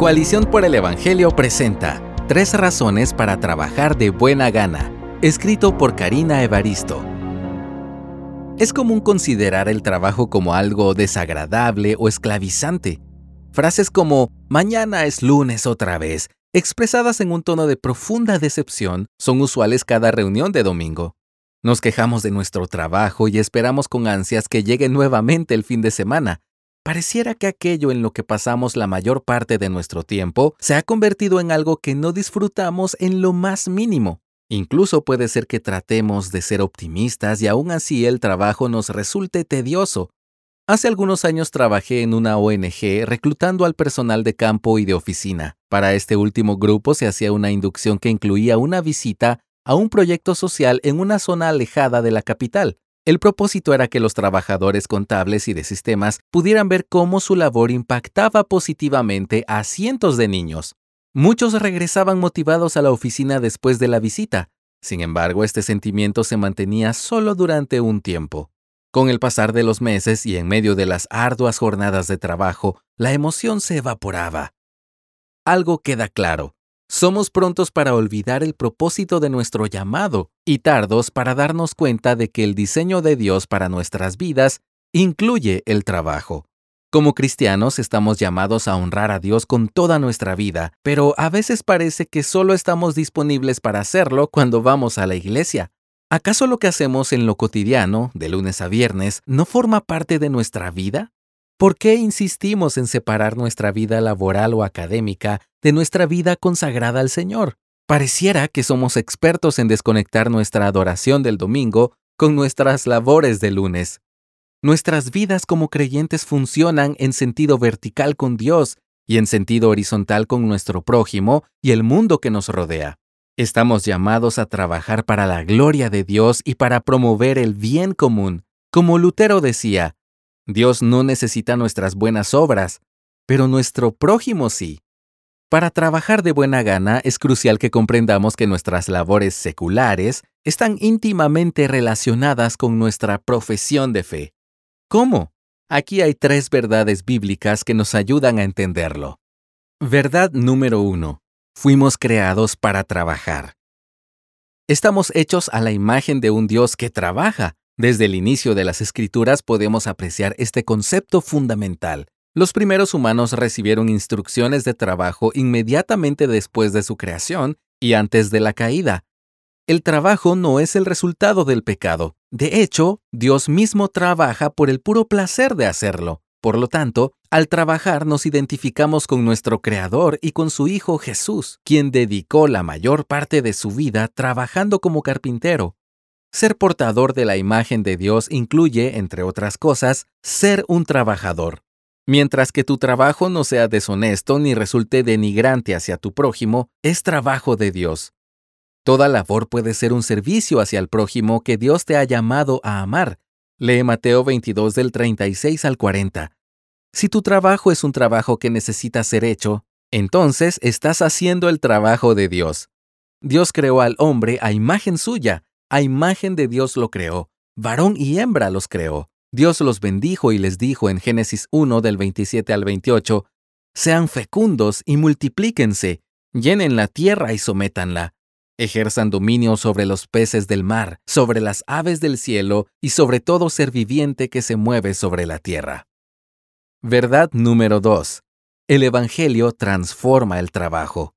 Coalición por el Evangelio presenta Tres razones para trabajar de buena gana, escrito por Karina Evaristo. Es común considerar el trabajo como algo desagradable o esclavizante. Frases como mañana es lunes otra vez, expresadas en un tono de profunda decepción, son usuales cada reunión de domingo. Nos quejamos de nuestro trabajo y esperamos con ansias que llegue nuevamente el fin de semana, Pareciera que aquello en lo que pasamos la mayor parte de nuestro tiempo se ha convertido en algo que no disfrutamos en lo más mínimo. Incluso puede ser que tratemos de ser optimistas y aún así el trabajo nos resulte tedioso. Hace algunos años trabajé en una ONG reclutando al personal de campo y de oficina. Para este último grupo se hacía una inducción que incluía una visita a un proyecto social en una zona alejada de la capital. El propósito era que los trabajadores contables y de sistemas pudieran ver cómo su labor impactaba positivamente a cientos de niños. Muchos regresaban motivados a la oficina después de la visita. Sin embargo, este sentimiento se mantenía solo durante un tiempo. Con el pasar de los meses y en medio de las arduas jornadas de trabajo, la emoción se evaporaba. Algo queda claro. Somos prontos para olvidar el propósito de nuestro llamado y tardos para darnos cuenta de que el diseño de Dios para nuestras vidas incluye el trabajo. Como cristianos estamos llamados a honrar a Dios con toda nuestra vida, pero a veces parece que solo estamos disponibles para hacerlo cuando vamos a la iglesia. ¿Acaso lo que hacemos en lo cotidiano, de lunes a viernes, no forma parte de nuestra vida? ¿Por qué insistimos en separar nuestra vida laboral o académica de nuestra vida consagrada al Señor? Pareciera que somos expertos en desconectar nuestra adoración del domingo con nuestras labores de lunes. Nuestras vidas como creyentes funcionan en sentido vertical con Dios y en sentido horizontal con nuestro prójimo y el mundo que nos rodea. Estamos llamados a trabajar para la gloria de Dios y para promover el bien común. Como Lutero decía, Dios no necesita nuestras buenas obras, pero nuestro prójimo sí. Para trabajar de buena gana es crucial que comprendamos que nuestras labores seculares están íntimamente relacionadas con nuestra profesión de fe. ¿Cómo? Aquí hay tres verdades bíblicas que nos ayudan a entenderlo. Verdad número uno. Fuimos creados para trabajar. Estamos hechos a la imagen de un Dios que trabaja, desde el inicio de las escrituras podemos apreciar este concepto fundamental. Los primeros humanos recibieron instrucciones de trabajo inmediatamente después de su creación y antes de la caída. El trabajo no es el resultado del pecado. De hecho, Dios mismo trabaja por el puro placer de hacerlo. Por lo tanto, al trabajar nos identificamos con nuestro Creador y con su Hijo Jesús, quien dedicó la mayor parte de su vida trabajando como carpintero. Ser portador de la imagen de Dios incluye, entre otras cosas, ser un trabajador. Mientras que tu trabajo no sea deshonesto ni resulte denigrante hacia tu prójimo, es trabajo de Dios. Toda labor puede ser un servicio hacia el prójimo que Dios te ha llamado a amar. Lee Mateo 22 del 36 al 40. Si tu trabajo es un trabajo que necesita ser hecho, entonces estás haciendo el trabajo de Dios. Dios creó al hombre a imagen suya, a imagen de Dios lo creó, varón y hembra los creó. Dios los bendijo y les dijo en Génesis 1 del 27 al 28, Sean fecundos y multiplíquense, llenen la tierra y sométanla, ejerzan dominio sobre los peces del mar, sobre las aves del cielo y sobre todo ser viviente que se mueve sobre la tierra. Verdad número 2. El Evangelio transforma el trabajo.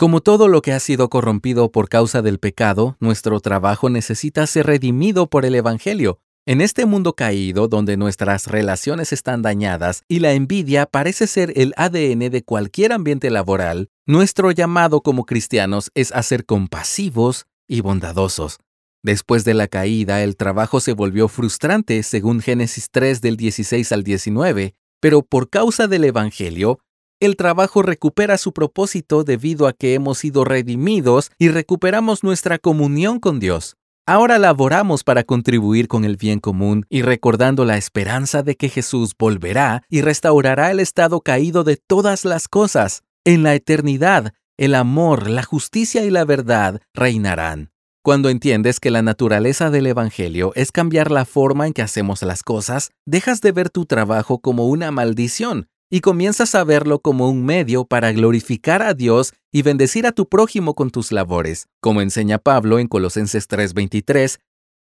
Como todo lo que ha sido corrompido por causa del pecado, nuestro trabajo necesita ser redimido por el Evangelio. En este mundo caído, donde nuestras relaciones están dañadas y la envidia parece ser el ADN de cualquier ambiente laboral, nuestro llamado como cristianos es a ser compasivos y bondadosos. Después de la caída, el trabajo se volvió frustrante, según Génesis 3 del 16 al 19, pero por causa del Evangelio, el trabajo recupera su propósito debido a que hemos sido redimidos y recuperamos nuestra comunión con Dios. Ahora laboramos para contribuir con el bien común y recordando la esperanza de que Jesús volverá y restaurará el estado caído de todas las cosas. En la eternidad, el amor, la justicia y la verdad reinarán. Cuando entiendes que la naturaleza del Evangelio es cambiar la forma en que hacemos las cosas, dejas de ver tu trabajo como una maldición y comienzas a verlo como un medio para glorificar a Dios y bendecir a tu prójimo con tus labores. Como enseña Pablo en Colosenses 3:23,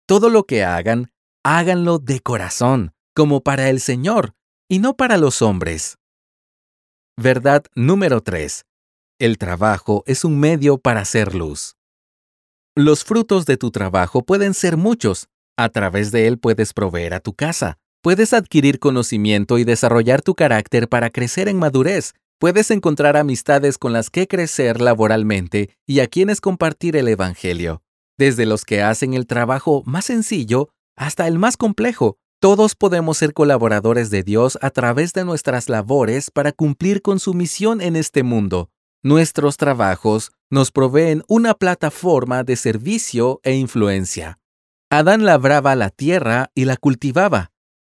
todo lo que hagan, háganlo de corazón, como para el Señor, y no para los hombres. Verdad número 3. El trabajo es un medio para hacer luz. Los frutos de tu trabajo pueden ser muchos. A través de él puedes proveer a tu casa, Puedes adquirir conocimiento y desarrollar tu carácter para crecer en madurez. Puedes encontrar amistades con las que crecer laboralmente y a quienes compartir el Evangelio. Desde los que hacen el trabajo más sencillo hasta el más complejo, todos podemos ser colaboradores de Dios a través de nuestras labores para cumplir con su misión en este mundo. Nuestros trabajos nos proveen una plataforma de servicio e influencia. Adán labraba la tierra y la cultivaba.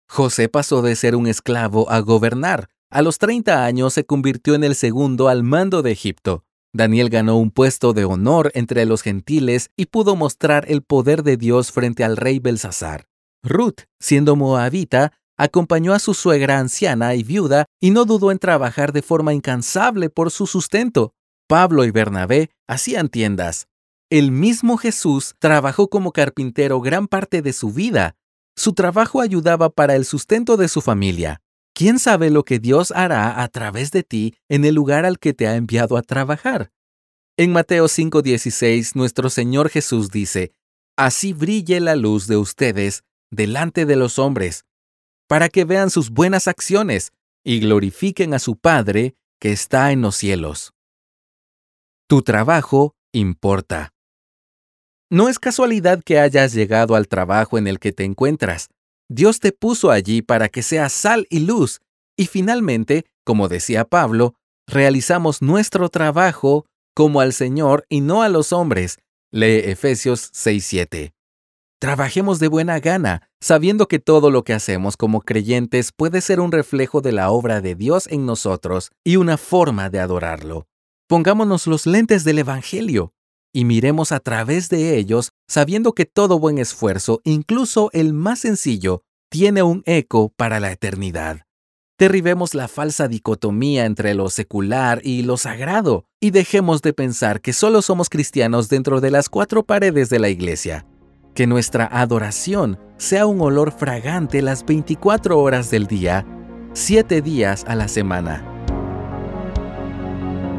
José pasó de ser un esclavo a gobernar. A los 30 años se convirtió en el segundo al mando de Egipto. Daniel ganó un puesto de honor entre los gentiles y pudo mostrar el poder de Dios frente al rey Belsasar. Ruth, siendo moabita, acompañó a su suegra anciana y viuda y no dudó en trabajar de forma incansable por su sustento. Pablo y Bernabé hacían tiendas. El mismo Jesús trabajó como carpintero gran parte de su vida. Su trabajo ayudaba para el sustento de su familia. ¿Quién sabe lo que Dios hará a través de ti en el lugar al que te ha enviado a trabajar? En Mateo 5:16 nuestro Señor Jesús dice, Así brille la luz de ustedes delante de los hombres, para que vean sus buenas acciones y glorifiquen a su Padre que está en los cielos. Tu trabajo importa. No es casualidad que hayas llegado al trabajo en el que te encuentras. Dios te puso allí para que seas sal y luz. Y finalmente, como decía Pablo, realizamos nuestro trabajo como al Señor y no a los hombres. Lee Efesios 6:7. Trabajemos de buena gana, sabiendo que todo lo que hacemos como creyentes puede ser un reflejo de la obra de Dios en nosotros y una forma de adorarlo. Pongámonos los lentes del Evangelio y miremos a través de ellos sabiendo que todo buen esfuerzo, incluso el más sencillo, tiene un eco para la eternidad. Derribemos la falsa dicotomía entre lo secular y lo sagrado y dejemos de pensar que solo somos cristianos dentro de las cuatro paredes de la iglesia. Que nuestra adoración sea un olor fragante las 24 horas del día, 7 días a la semana.